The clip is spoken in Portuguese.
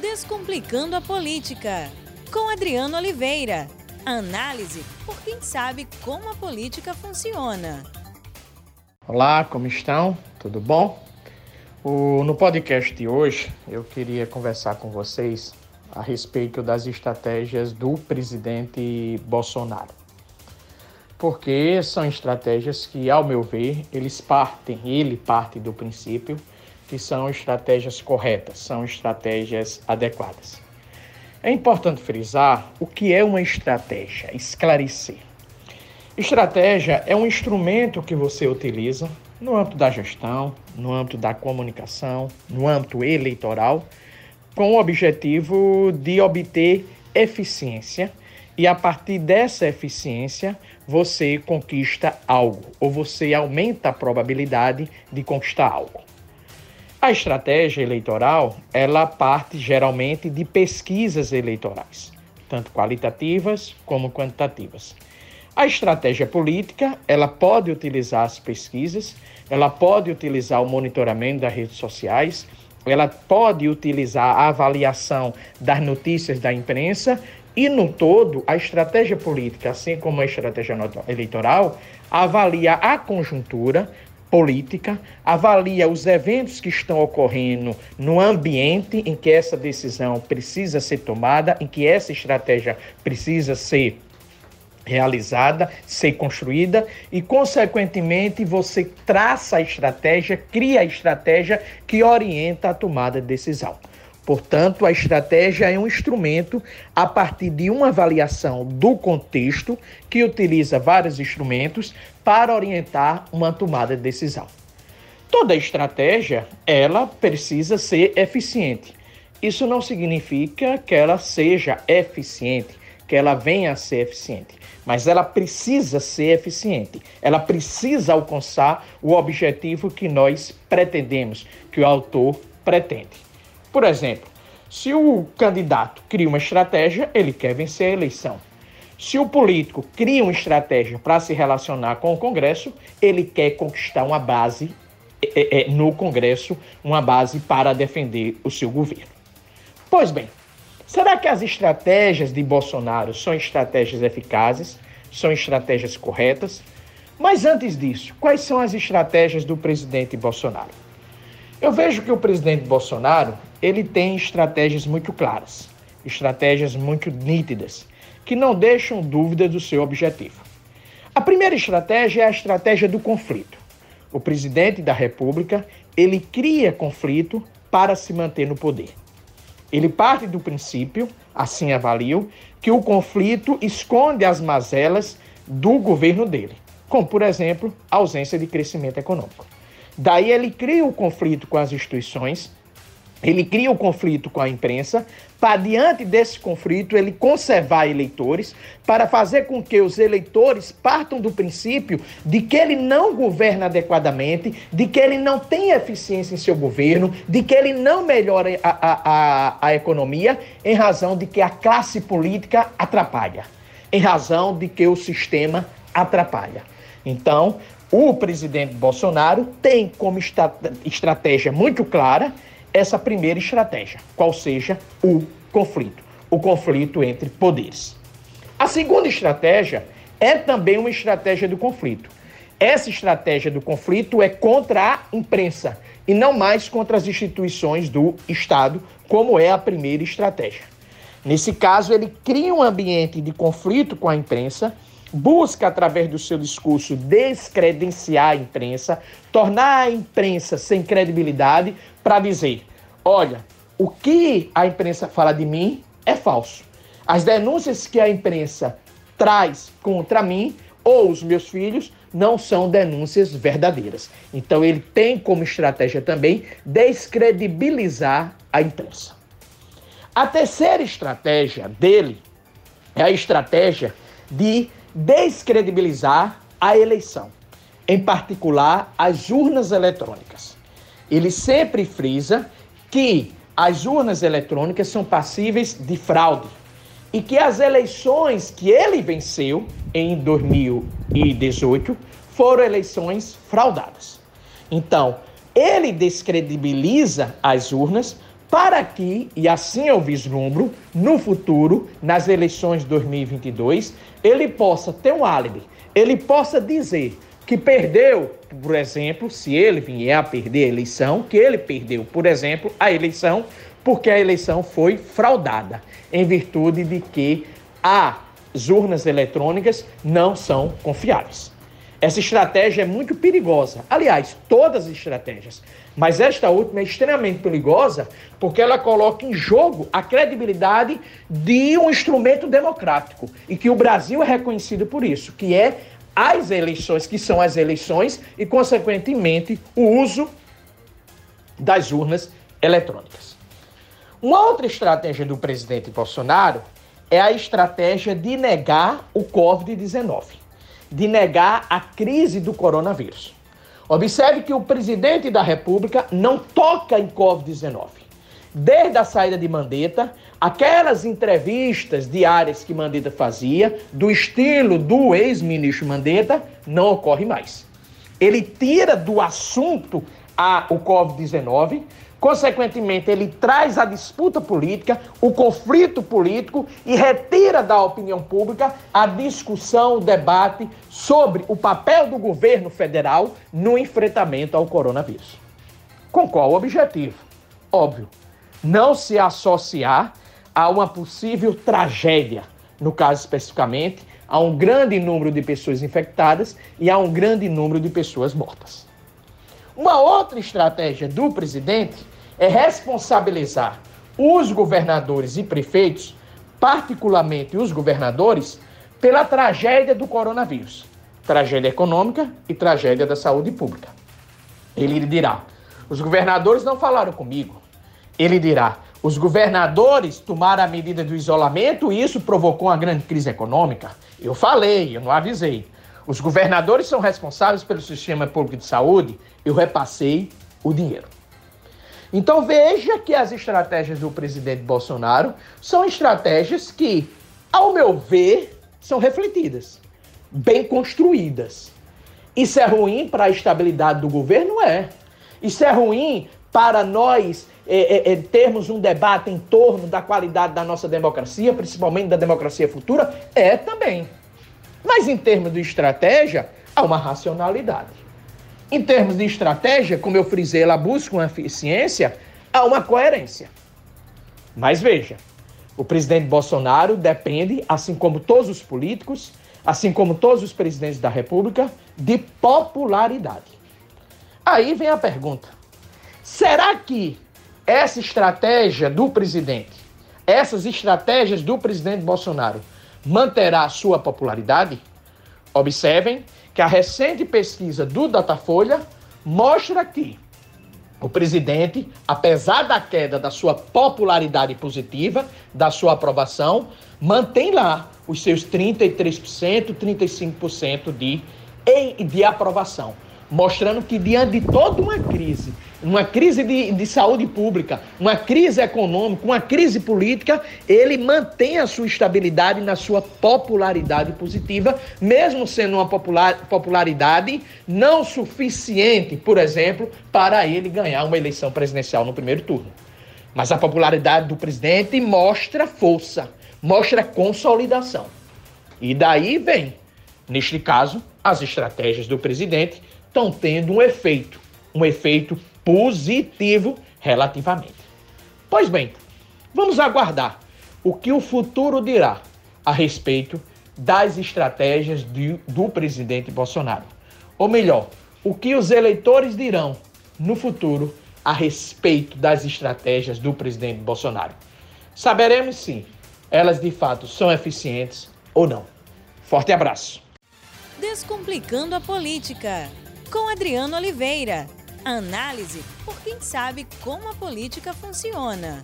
Descomplicando a Política, com Adriano Oliveira. Análise por quem sabe como a política funciona. Olá, como estão? Tudo bom? O, no podcast de hoje, eu queria conversar com vocês a respeito das estratégias do presidente Bolsonaro. Porque são estratégias que, ao meu ver, eles partem, ele parte do princípio que são estratégias corretas, são estratégias adequadas. É importante frisar o que é uma estratégia, esclarecer. Estratégia é um instrumento que você utiliza no âmbito da gestão, no âmbito da comunicação, no âmbito eleitoral, com o objetivo de obter eficiência e a partir dessa eficiência você conquista algo ou você aumenta a probabilidade de conquistar algo. A estratégia eleitoral, ela parte geralmente de pesquisas eleitorais, tanto qualitativas como quantitativas. A estratégia política, ela pode utilizar as pesquisas, ela pode utilizar o monitoramento das redes sociais, ela pode utilizar a avaliação das notícias da imprensa e, no todo, a estratégia política, assim como a estratégia eleitoral, avalia a conjuntura, política, avalia os eventos que estão ocorrendo no ambiente em que essa decisão precisa ser tomada, em que essa estratégia precisa ser realizada, ser construída e, consequentemente, você traça a estratégia, cria a estratégia que orienta a tomada de decisão. Portanto, a estratégia é um instrumento a partir de uma avaliação do contexto que utiliza vários instrumentos para orientar uma tomada de decisão. Toda estratégia, ela precisa ser eficiente. Isso não significa que ela seja eficiente, que ela venha a ser eficiente, mas ela precisa ser eficiente. Ela precisa alcançar o objetivo que nós pretendemos, que o autor pretende. Por exemplo, se o candidato cria uma estratégia, ele quer vencer a eleição. Se o político cria uma estratégia para se relacionar com o Congresso, ele quer conquistar uma base é, é, no Congresso, uma base para defender o seu governo. Pois bem, será que as estratégias de Bolsonaro são estratégias eficazes? São estratégias corretas? Mas antes disso, quais são as estratégias do presidente Bolsonaro? Eu vejo que o presidente Bolsonaro ele tem estratégias muito claras, estratégias muito nítidas, que não deixam dúvida do seu objetivo. A primeira estratégia é a estratégia do conflito. O presidente da República, ele cria conflito para se manter no poder. Ele parte do princípio, assim avalio, que o conflito esconde as mazelas do governo dele, como, por exemplo, a ausência de crescimento econômico. Daí ele cria o conflito com as instituições, ele cria o conflito com a imprensa, para diante desse conflito ele conservar eleitores, para fazer com que os eleitores partam do princípio de que ele não governa adequadamente, de que ele não tem eficiência em seu governo, de que ele não melhora a, a, a, economia, em razão de que a classe política atrapalha, em razão de que o sistema atrapalha. Então, o presidente Bolsonaro tem como estratégia muito clara essa primeira estratégia, qual seja o conflito, o conflito entre poderes. A segunda estratégia é também uma estratégia do conflito. Essa estratégia do conflito é contra a imprensa e não mais contra as instituições do Estado, como é a primeira estratégia. Nesse caso, ele cria um ambiente de conflito com a imprensa busca, através do seu discurso, descredenciar a imprensa, tornar a imprensa sem credibilidade para dizer: olha, o que a imprensa fala de mim é falso. As denúncias que a imprensa traz contra mim ou os meus filhos não são denúncias verdadeiras. Então ele tem como estratégia também descredibilizar a imprensa. A terceira estratégia dele é a estratégia de descredibilizar a eleição, em particular as urnas eletrônicas. Ele sempre frisa que as urnas eletrônicas são passíveis de fraude e que as eleições que ele venceu em 2018 foram eleições fraudadas. Então, ele descredibiliza as urnas para que, e assim eu vislumbro, no futuro, nas eleições de 2022, ele possa ter um álibi, ele possa dizer que perdeu, por exemplo, se ele vier a perder a eleição, que ele perdeu, por exemplo, a eleição porque a eleição foi fraudada, em virtude de que as urnas eletrônicas não são confiáveis. Essa estratégia é muito perigosa. Aliás, todas as estratégias. Mas esta última é extremamente perigosa porque ela coloca em jogo a credibilidade de um instrumento democrático e que o Brasil é reconhecido por isso, que é as eleições, que são as eleições e, consequentemente, o uso das urnas eletrônicas. Uma outra estratégia do presidente Bolsonaro é a estratégia de negar o Covid-19, de negar a crise do coronavírus. Observe que o presidente da República não toca em Covid-19. Desde a saída de Mandetta, aquelas entrevistas diárias que Mandetta fazia, do estilo do ex-ministro Mandetta, não ocorre mais. Ele tira do assunto a, o Covid-19, Consequentemente, ele traz a disputa política, o conflito político e retira da opinião pública a discussão, o debate sobre o papel do governo federal no enfrentamento ao coronavírus. Com qual objetivo? Óbvio, não se associar a uma possível tragédia, no caso especificamente, a um grande número de pessoas infectadas e a um grande número de pessoas mortas. Uma outra estratégia do presidente é responsabilizar os governadores e prefeitos, particularmente os governadores, pela tragédia do coronavírus, tragédia econômica e tragédia da saúde pública. Ele dirá: os governadores não falaram comigo. Ele dirá: os governadores tomaram a medida do isolamento e isso provocou uma grande crise econômica. Eu falei, eu não avisei. Os governadores são responsáveis pelo sistema público de saúde, eu repassei o dinheiro. Então veja que as estratégias do presidente Bolsonaro são estratégias que, ao meu ver, são refletidas, bem construídas. Isso é ruim para a estabilidade do governo? É. Isso é ruim para nós é, é, é, termos um debate em torno da qualidade da nossa democracia, principalmente da democracia futura? É também. Mas em termos de estratégia, há uma racionalidade. Em termos de estratégia, como eu frisei, ela busca uma eficiência, há uma coerência. Mas veja, o presidente Bolsonaro depende, assim como todos os políticos, assim como todos os presidentes da República, de popularidade. Aí vem a pergunta: será que essa estratégia do presidente, essas estratégias do presidente Bolsonaro, manterá a sua popularidade? Observem que a recente pesquisa do Datafolha mostra que o presidente, apesar da queda da sua popularidade positiva, da sua aprovação, mantém lá os seus 33%, 35% de, de aprovação mostrando que diante de toda uma crise, uma crise de, de saúde pública, uma crise econômica, uma crise política, ele mantém a sua estabilidade na sua popularidade positiva, mesmo sendo uma popular, popularidade não suficiente, por exemplo, para ele ganhar uma eleição presidencial no primeiro turno. Mas a popularidade do presidente mostra força, mostra consolidação. E daí vem, neste caso, as estratégias do presidente estão tendo um efeito, um efeito positivo relativamente. Pois bem, vamos aguardar o que o futuro dirá a respeito das estratégias de, do presidente Bolsonaro. Ou melhor, o que os eleitores dirão no futuro a respeito das estratégias do presidente Bolsonaro. Saberemos sim, elas de fato são eficientes ou não. Forte abraço. Descomplicando a política com Adriano Oliveira. Análise por quem sabe como a política funciona.